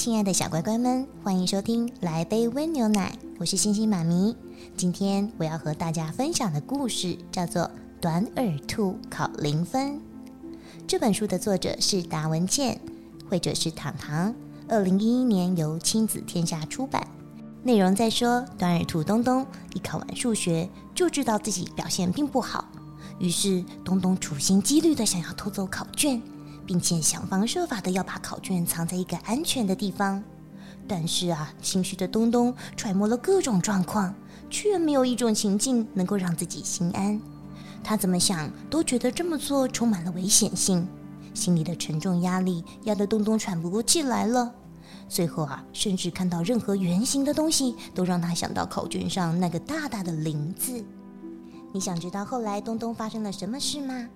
亲爱的小乖乖们，欢迎收听《来杯温牛奶》，我是星星妈咪。今天我要和大家分享的故事叫做《短耳兔考零分》。这本书的作者是达文茜，绘者是糖糖。二零一一年由亲子天下出版。内容在说，短耳兔东东一考完数学就知道自己表现并不好，于是东东处心积虑的想要偷走考卷，并且想方设法的要把考卷藏在一个安全的地方。但是啊，心虚的东东揣摩了各种状况，却没有一种情境能够让自己心安。他怎么想都觉得这么做充满了危险性，心里的沉重压力压得东东喘不过气来了。最后啊，甚至看到任何圆形的东西，都让他想到考卷上那个大大的“零”字。你想知道后来东东发生了什么事吗？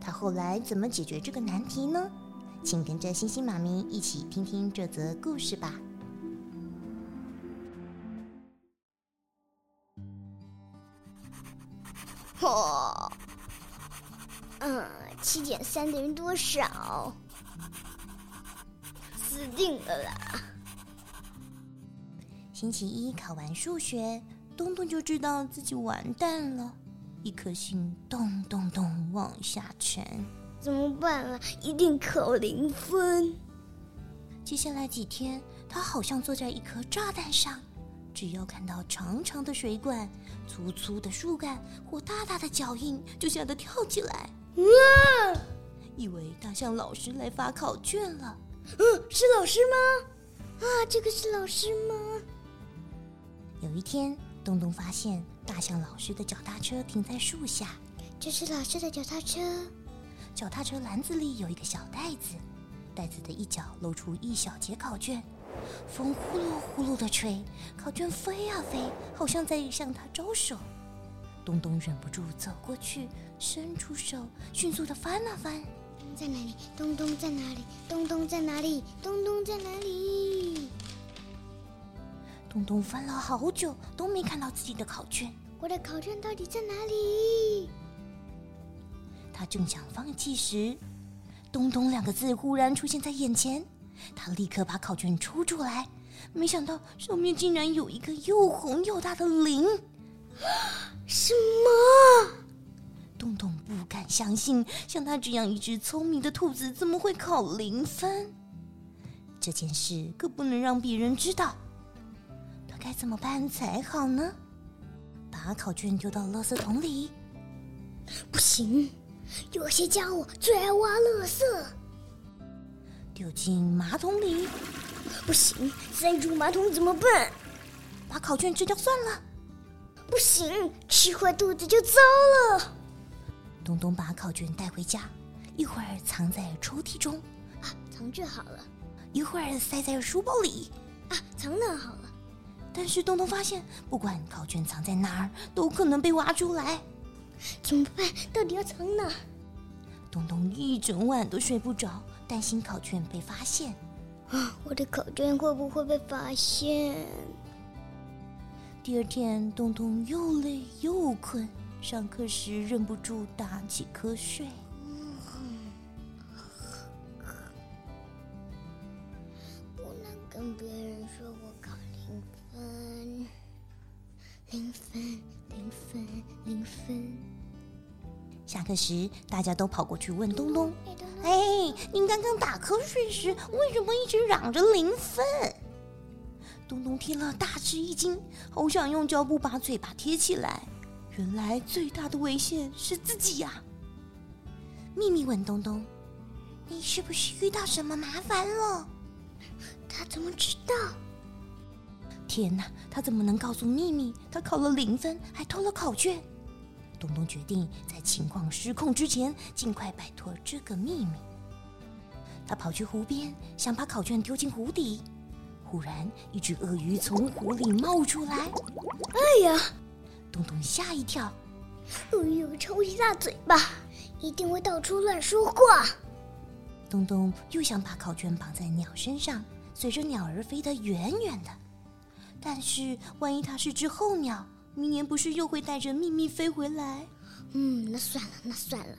他后来怎么解决这个难题呢？请跟着星星妈咪一起听听这则故事吧。哦，嗯，七减三等于多少？死定了啦！星期一考完数学，东东就知道自己完蛋了，一颗心咚咚咚往下沉。怎么办啊？一定考零分！接下来几天，他好像坐在一颗炸弹上，只要看到长长的水管、粗粗的树干或大大的脚印，就吓得跳起来，哇！以为大象老师来发考卷了。嗯，是老师吗？啊，这个是老师吗？有一天，东东发现大象老师的脚踏车停在树下，这是老师的脚踏车。脚踏车篮子里有一个小袋子，袋子的一角露出一小截考卷，风呼噜呼噜的吹，考卷飞啊飞，好像在向他招手。东东忍不住走过去，伸出手，迅速的翻啊翻。在哪里？东东在哪里？东东在哪里？东东在哪里？东东翻了好久都没看到自己的考卷。我的考卷到底在哪里？他正想放弃时，“东东”两个字忽然出现在眼前。他立刻把考卷抽出来，没想到上面竟然有一个又红又大的零。什么？东东不敢相信，像他这样一只聪明的兔子，怎么会考零分？这件事可不能让别人知道。他该怎么办才好呢？把考卷丢到垃圾桶里？不行，有些家伙最爱挖垃圾。丢进马桶里？不行，塞住马桶怎么办？把考卷吃掉算了。不行，吃坏肚子就糟了。东东把考卷带回家，一会儿藏在抽屉中，啊，藏这好了；一会儿塞在书包里，啊，藏那好了。但是东东发现，不管考卷藏在哪儿，都可能被挖出来。怎么办？到底要藏哪？东东一整晚都睡不着，担心考卷被发现。啊，我的考卷会不会被发现？第二天，东东又累又困。上课时忍不住打起瞌睡。下课时，大家都跑过去问东东：“哎，您刚刚打瞌睡时，为什么一直嚷着零分？”东东听了大吃一惊，好想用胶布把嘴巴贴起来。原来最大的危险是自己呀！秘密问东东：“你是不是遇到什么麻烦了？”他怎么知道？天哪！他怎么能告诉秘密？他考了零分，还偷了考卷。东东决定在情况失控之前，尽快摆脱这个秘密。他跑去湖边，想把考卷丢进湖底。忽然，一只鳄鱼从湖里冒出来。哎呀！东东吓一跳。鳄鱼有个超级大嘴巴，一定会到处乱说话。东东又想把考卷绑在鸟身上，随着鸟儿飞得远远的。但是，万一它是只候鸟，明年不是又会带着秘密飞回来？嗯，那算了，那算了。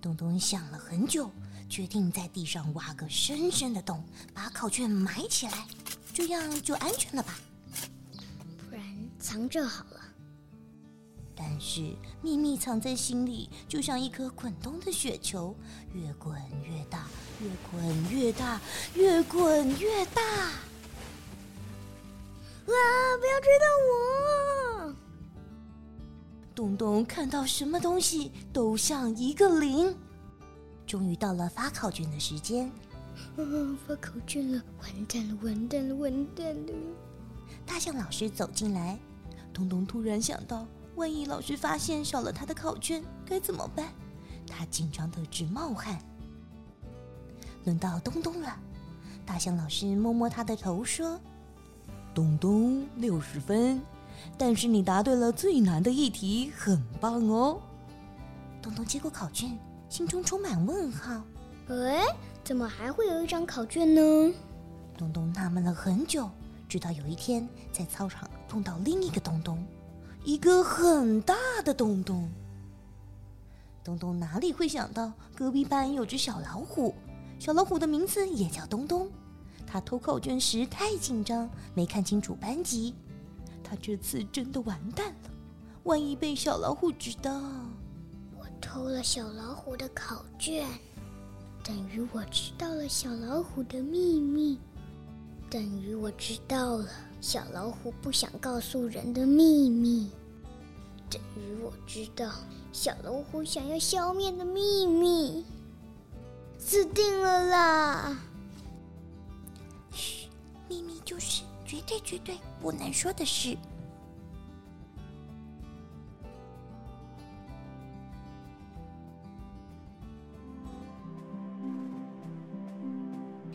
东东想了很久，决定在地上挖个深深的洞，把考卷埋起来，这样就安全了吧？不然藏着好了。但是秘密藏在心里，就像一颗滚动的雪球，越滚越大，越滚越大，越滚越大。啊！不要追到我！东东看到什么东西都像一个零。终于到了发考卷的时间。嗯！发考卷了！完蛋了！完蛋了！完蛋了！大象老师走进来，东东突然想到，万一老师发现少了他的考卷，该怎么办？他紧张的直冒汗。轮到东东了，大象老师摸摸他的头说。东东六十分，但是你答对了最难的一题，很棒哦。东东接过考卷，心中充满问号。哎，怎么还会有一张考卷呢？东东纳闷了很久，直到有一天在操场碰到另一个东东，一个很大的东东。东东哪里会想到隔壁班有只小老虎，小老虎的名字也叫东东。他偷考卷时太紧张，没看清楚班级。他这次真的完蛋了，万一被小老虎知道，我偷了小老虎的考卷，等于我知道了小老虎的秘密，等于我知道了小老虎不想告诉人的秘密，等于我知道小老虎想要消灭的秘密，死定了啦！嘘秘密就是绝对绝对不能说的事。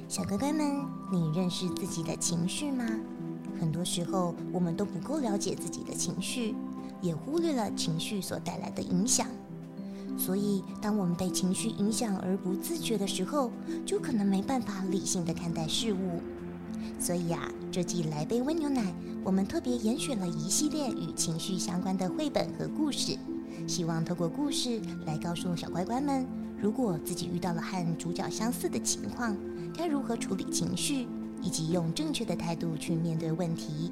小乖乖们，你认识自己的情绪吗？很多时候，我们都不够了解自己的情绪，也忽略了情绪所带来的影响。所以，当我们被情绪影响而不自觉的时候，就可能没办法理性的看待事物。所以啊，这季来杯温牛奶，我们特别严选了一系列与情绪相关的绘本和故事，希望透过故事来告诉小乖乖们，如果自己遇到了和主角相似的情况，该如何处理情绪，以及用正确的态度去面对问题。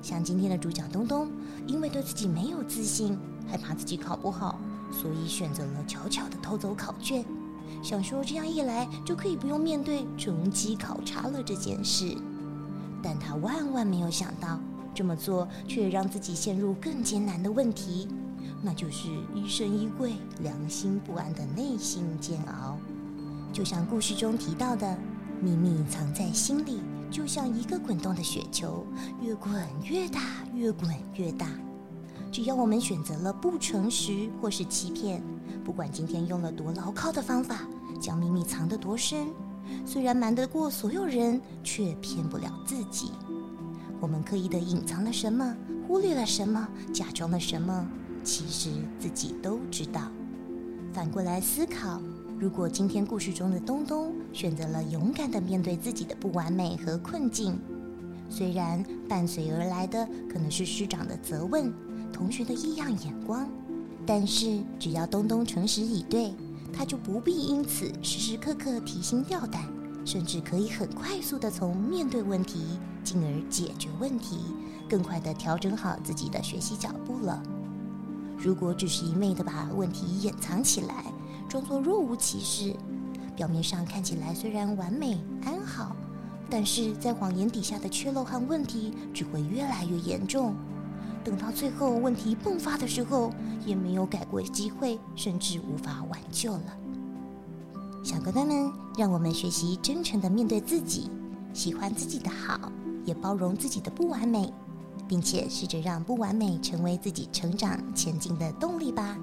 像今天的主角东东，因为对自己没有自信，害怕自己考不好，所以选择了悄悄的偷走考卷。想说这样一来就可以不用面对重机考察了这件事，但他万万没有想到，这么做却让自己陷入更艰难的问题，那就是疑神疑鬼、良心不安的内心煎熬。就像故事中提到的，秘密藏在心里，就像一个滚动的雪球，越滚越大，越滚越大。只要我们选择了不诚实或是欺骗，不管今天用了多牢靠的方法，将秘密藏得多深，虽然瞒得过所有人，却骗不了自己。我们刻意的隐藏了什么，忽略了什么，假装了什么，其实自己都知道。反过来思考，如果今天故事中的东东选择了勇敢的面对自己的不完美和困境，虽然伴随而来的可能是师长的责问。同学的异样眼光，但是只要东东诚实以对，他就不必因此时时刻刻提心吊胆，甚至可以很快速的从面对问题，进而解决问题，更快的调整好自己的学习脚步了。如果只是一昧的把问题掩藏起来，装作若无其事，表面上看起来虽然完美安好，但是在谎言底下的缺漏和问题只会越来越严重。等到最后问题迸发的时候，也没有改过机会，甚至无法挽救了。小乖乖们，让我们学习真诚的面对自己，喜欢自己的好，也包容自己的不完美，并且试着让不完美成为自己成长前进的动力吧。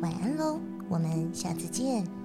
晚安喽，我们下次见。